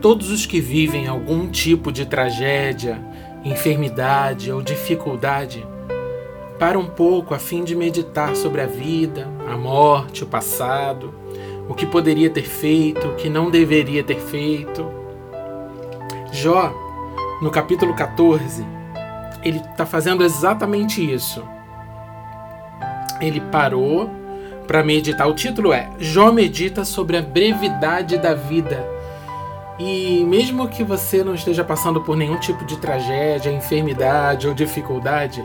Todos os que vivem algum tipo de tragédia, enfermidade ou dificuldade, para um pouco a fim de meditar sobre a vida, a morte, o passado, o que poderia ter feito, o que não deveria ter feito. Jó, no capítulo 14, ele está fazendo exatamente isso. Ele parou para meditar. O título é Jó medita sobre a brevidade da vida. E mesmo que você não esteja passando por nenhum tipo de tragédia, enfermidade ou dificuldade,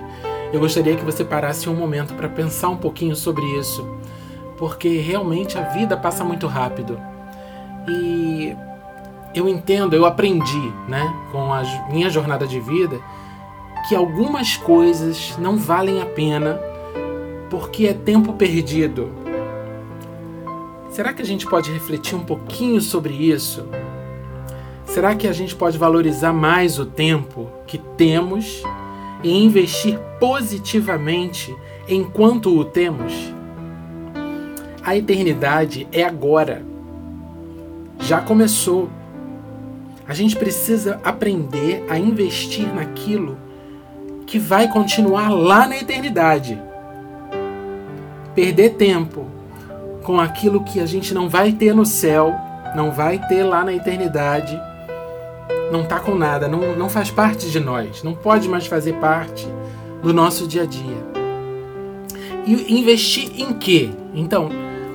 eu gostaria que você parasse um momento para pensar um pouquinho sobre isso, porque realmente a vida passa muito rápido. E eu entendo, eu aprendi, né, com a minha jornada de vida, que algumas coisas não valem a pena porque é tempo perdido. Será que a gente pode refletir um pouquinho sobre isso? Será que a gente pode valorizar mais o tempo que temos e investir positivamente enquanto o temos? A eternidade é agora. Já começou. A gente precisa aprender a investir naquilo que vai continuar lá na eternidade. Perder tempo com aquilo que a gente não vai ter no céu, não vai ter lá na eternidade não tá com nada, não, não faz parte de nós, não pode mais fazer parte do nosso dia a dia. E investir em quê? Então,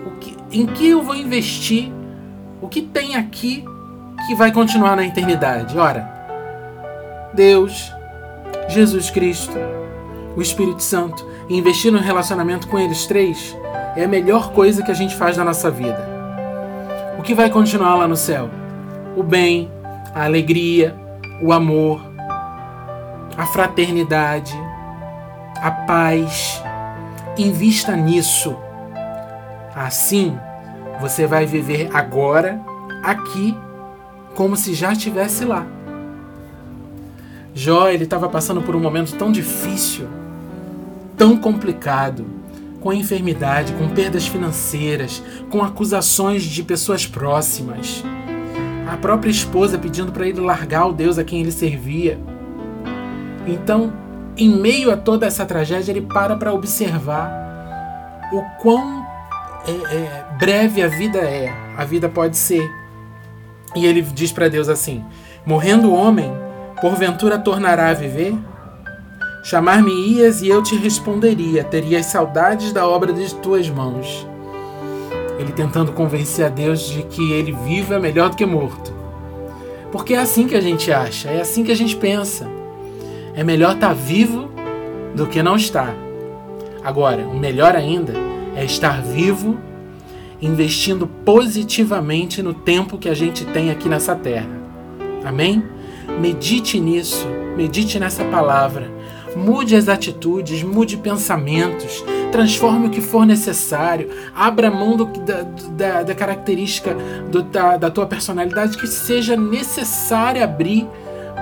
o que, em que eu vou investir? O que tem aqui que vai continuar na eternidade? Ora, Deus, Jesus Cristo, o Espírito Santo, investir no relacionamento com eles três é a melhor coisa que a gente faz na nossa vida. O que vai continuar lá no céu? O bem, a alegria, o amor, a fraternidade, a paz. Invista nisso. Assim, você vai viver agora, aqui, como se já estivesse lá. Jó, ele estava passando por um momento tão difícil, tão complicado, com enfermidade, com perdas financeiras, com acusações de pessoas próximas a própria esposa pedindo para ele largar o Deus a quem ele servia. Então, em meio a toda essa tragédia, ele para para observar o quão é, é, breve a vida é, a vida pode ser. E ele diz para Deus assim: Morrendo o homem, porventura tornará a viver? Chamar-me-ias e eu te responderia, terias saudades da obra de tuas mãos ele tentando convencer a Deus de que ele vivo é melhor do que morto. Porque é assim que a gente acha, é assim que a gente pensa. É melhor estar tá vivo do que não estar. Agora, o melhor ainda é estar vivo, investindo positivamente no tempo que a gente tem aqui nessa terra. Amém? Medite nisso, medite nessa palavra. Mude as atitudes, mude pensamentos, transforme o que for necessário, abra mão do, da, da, da, característica do, da, da tua personalidade que seja necessária abrir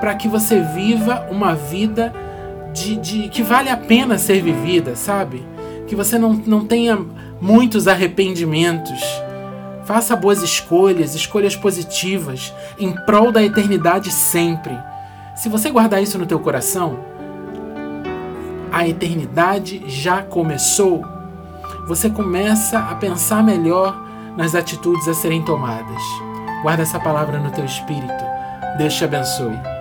para que você viva uma vida de, de, que vale a pena ser vivida, sabe? Que você não, não tenha muitos arrependimentos. Faça boas escolhas, escolhas positivas, em prol da eternidade sempre. Se você guardar isso no teu coração, a eternidade já começou, você começa a pensar melhor nas atitudes a serem tomadas. Guarda essa palavra no teu espírito. Deus te abençoe.